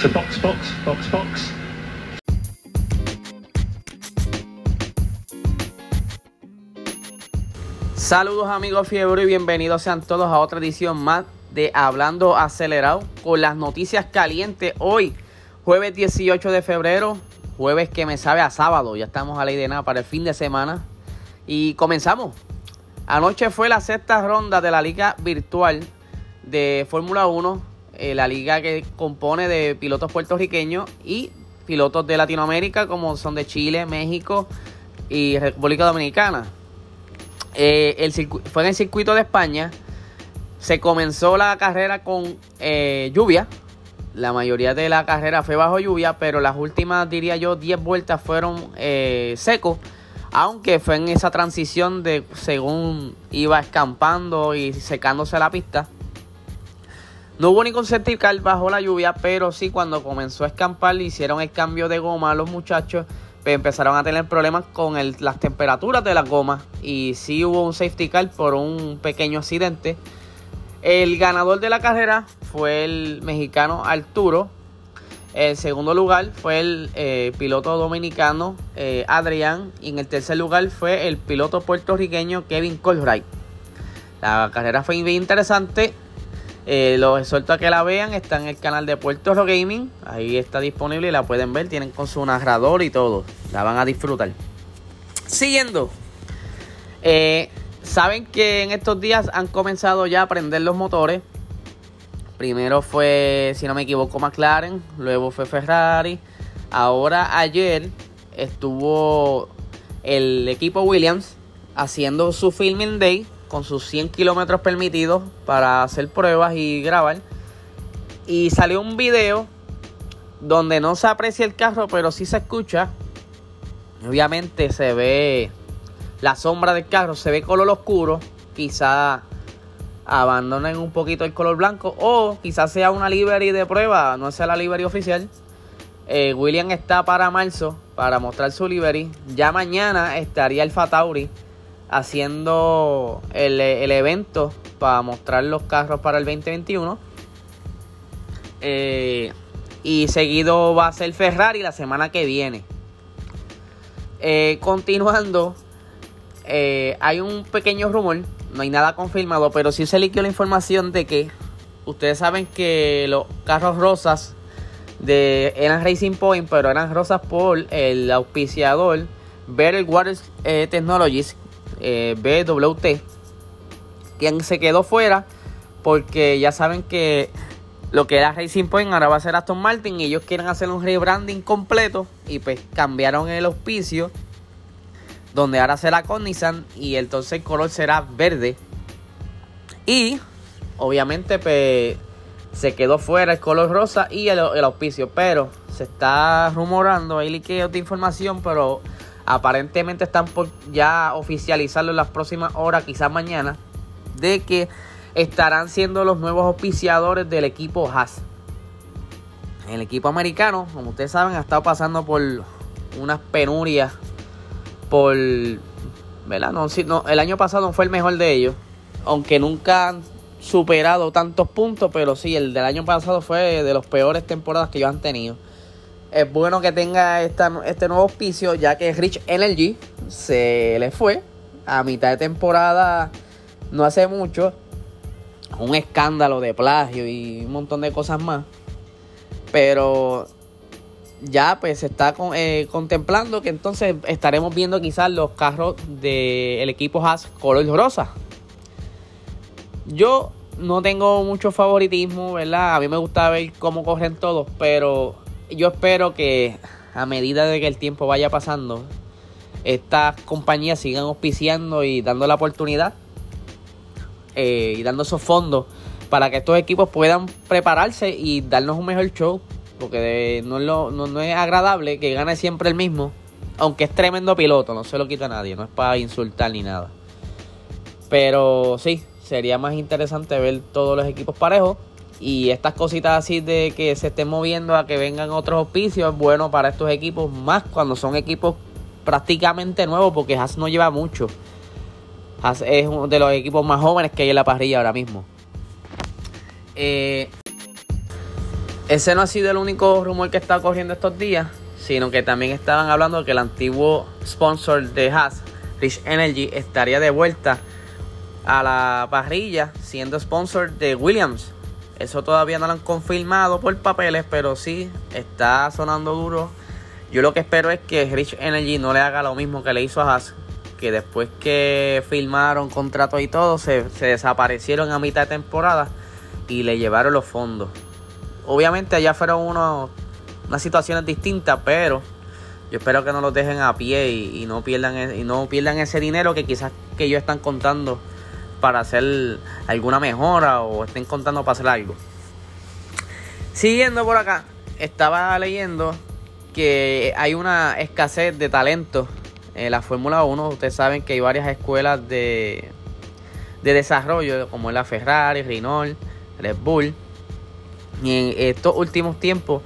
So box, box, box, box. Saludos amigos Fiebre y bienvenidos sean todos a otra edición más de Hablando Acelerado con las noticias calientes hoy, jueves 18 de febrero, jueves que me sabe a sábado, ya estamos a ley de nada para el fin de semana y comenzamos. Anoche fue la sexta ronda de la liga virtual de Fórmula 1, eh, la liga que compone de pilotos puertorriqueños y pilotos de Latinoamérica como son de Chile, México y República Dominicana. Eh, el fue en el circuito de España. Se comenzó la carrera con eh, lluvia. La mayoría de la carrera fue bajo lluvia, pero las últimas, diría yo, 10 vueltas fueron secos. Aunque fue en esa transición de según iba escampando y secándose la pista. No hubo ningún certifical bajo la lluvia, pero sí cuando comenzó a escampar hicieron el cambio de goma a los muchachos pues, empezaron a tener problemas con las temperaturas de las gomas y sí hubo un safety car por un pequeño accidente. El ganador de la carrera fue el mexicano Arturo. El segundo lugar fue el eh, piloto dominicano eh, Adrián. Y en el tercer lugar fue el piloto puertorriqueño Kevin Colwright. La carrera fue bien interesante. Eh, los exhorto a que la vean. Está en el canal de Puerto Rico Gaming. Ahí está disponible y la pueden ver. Tienen con su narrador y todo. La van a disfrutar. Siguiendo. Eh, Saben que en estos días han comenzado ya a prender los motores. Primero fue, si no me equivoco, McLaren. Luego fue Ferrari. Ahora ayer estuvo el equipo Williams haciendo su filming day con sus 100 kilómetros permitidos para hacer pruebas y grabar. Y salió un video donde no se aprecia el carro, pero sí se escucha. Obviamente se ve la sombra del carro, se ve color oscuro. Quizá abandonen un poquito el color blanco o quizás sea una livery de prueba, no sea la livery oficial. Eh, William está para marzo para mostrar su livery. Ya mañana estaría el Fatauri haciendo el, evento para mostrar los carros para el 2021. Eh, y seguido va a ser Ferrari la semana que viene. Eh, continuando, eh, hay un pequeño rumor, no hay nada confirmado, pero sí se liquidó la información de que ustedes saben que los carros rosas de, eran Racing Point, pero eran rosas por el auspiciador Better Water Technologies, eh, BWT, quien se quedó fuera porque ya saben que lo que era Racing Point ahora va a ser Aston Martin y ellos quieren hacer un rebranding completo y pues cambiaron el auspicio donde ahora será con y entonces el color será verde. Y obviamente pues se quedó fuera el color rosa y el, el auspicio pero se está rumorando hay liqueos de información pero Aparentemente están por ya oficializarlo en las próximas horas, quizás mañana, de que estarán siendo los nuevos auspiciadores del equipo Haas. El equipo americano, como ustedes saben, ha estado pasando por unas penurias. Por. ¿Verdad? No, no, el año pasado no fue el mejor de ellos. Aunque nunca han superado tantos puntos. Pero sí, el del año pasado fue de las peores temporadas que ellos han tenido. Es bueno que tenga este nuevo auspicio, ya que Rich Energy se le fue a mitad de temporada, no hace mucho. Un escándalo de plagio y un montón de cosas más. Pero ya pues se está eh, contemplando que entonces estaremos viendo quizás los carros del equipo Haas color rosa. Yo no tengo mucho favoritismo, ¿verdad? A mí me gusta ver cómo corren todos, pero yo espero que a medida de que el tiempo vaya pasando, estas compañías sigan auspiciando y dando la oportunidad eh, y dando esos fondos para que estos equipos puedan prepararse y darnos un mejor show. Porque no, es lo, no, es agradable que gane siempre el mismo. Aunque es tremendo piloto, no se lo quita a nadie, no es para insultar ni nada. Pero sí, sería más interesante ver todos los equipos parejos. Y estas cositas así de que se estén moviendo a que vengan otros auspicios es bueno para estos equipos, más cuando son equipos prácticamente nuevos, porque Haas no lleva mucho. Haas es uno de los equipos más jóvenes que hay en la parrilla ahora mismo. Eh, ese no ha sido el único rumor que está corriendo estos días, sino que también estaban hablando de que el antiguo sponsor de Haas, Rich Energy, estaría de vuelta a la parrilla siendo sponsor de Williams. Eso todavía no lo han confirmado por papeles, pero sí está sonando duro. Yo lo que espero es que Rich Energy no le haga lo mismo que le hizo a Haas, que después que firmaron contratos y todo, se, desaparecieron a mitad de temporada y le llevaron los fondos. Obviamente allá fueron unos, unas situaciones distintas, pero yo espero que no los dejen a pie y, no pierdan e, y no pierdan ese dinero que quizás que ellos están contando para hacer alguna mejora o estén contando para hacer algo. Siguiendo por acá, estaba leyendo que hay una escasez de talento en la Fórmula 1. Ustedes saben que hay varias escuelas de, de desarrollo, como la Ferrari, Renault, Red Bull. Y en estos últimos tiempos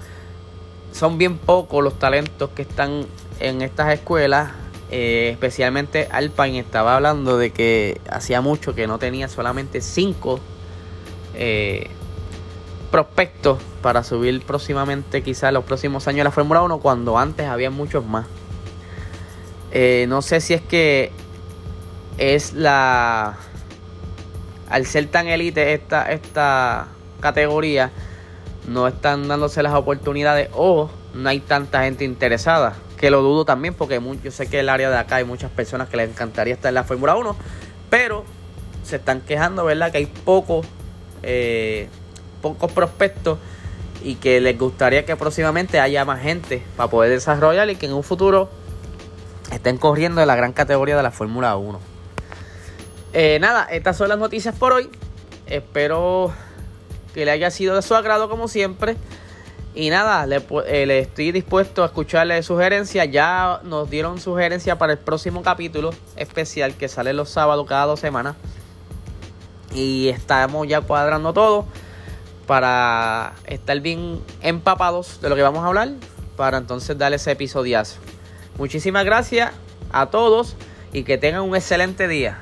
son bien pocos los talentos que están en estas escuelas. Eh, especialmente Alpine estaba hablando de que hacía mucho que no tenía solamente cinco eh, prospectos para subir próximamente, quizás los próximos años, la Fórmula 1, cuando antes había muchos más. Eh, no sé si es que es la. Al ser tan élite esta, esta categoría, no están dándose las oportunidades o no hay tanta gente interesada. Que lo dudo también porque yo sé que el área de acá hay muchas personas que les encantaría estar en la Fórmula 1, pero se están quejando, ¿verdad? Que hay pocos, eh, pocos prospectos y que les gustaría que próximamente haya más gente para poder desarrollar y que en un futuro estén corriendo en la gran categoría de la Fórmula 1. Eh, nada, estas son las noticias por hoy. Espero que le haya sido de su agrado como siempre. Y nada, le, eh, estoy dispuesto a escucharle sugerencias. Ya nos dieron sugerencias para el próximo capítulo especial que sale los sábados cada dos semanas. Y estamos ya cuadrando todo para estar bien empapados de lo que vamos a hablar. Para entonces darle ese episodiazo. Muchísimas gracias a todos y que tengan un excelente día.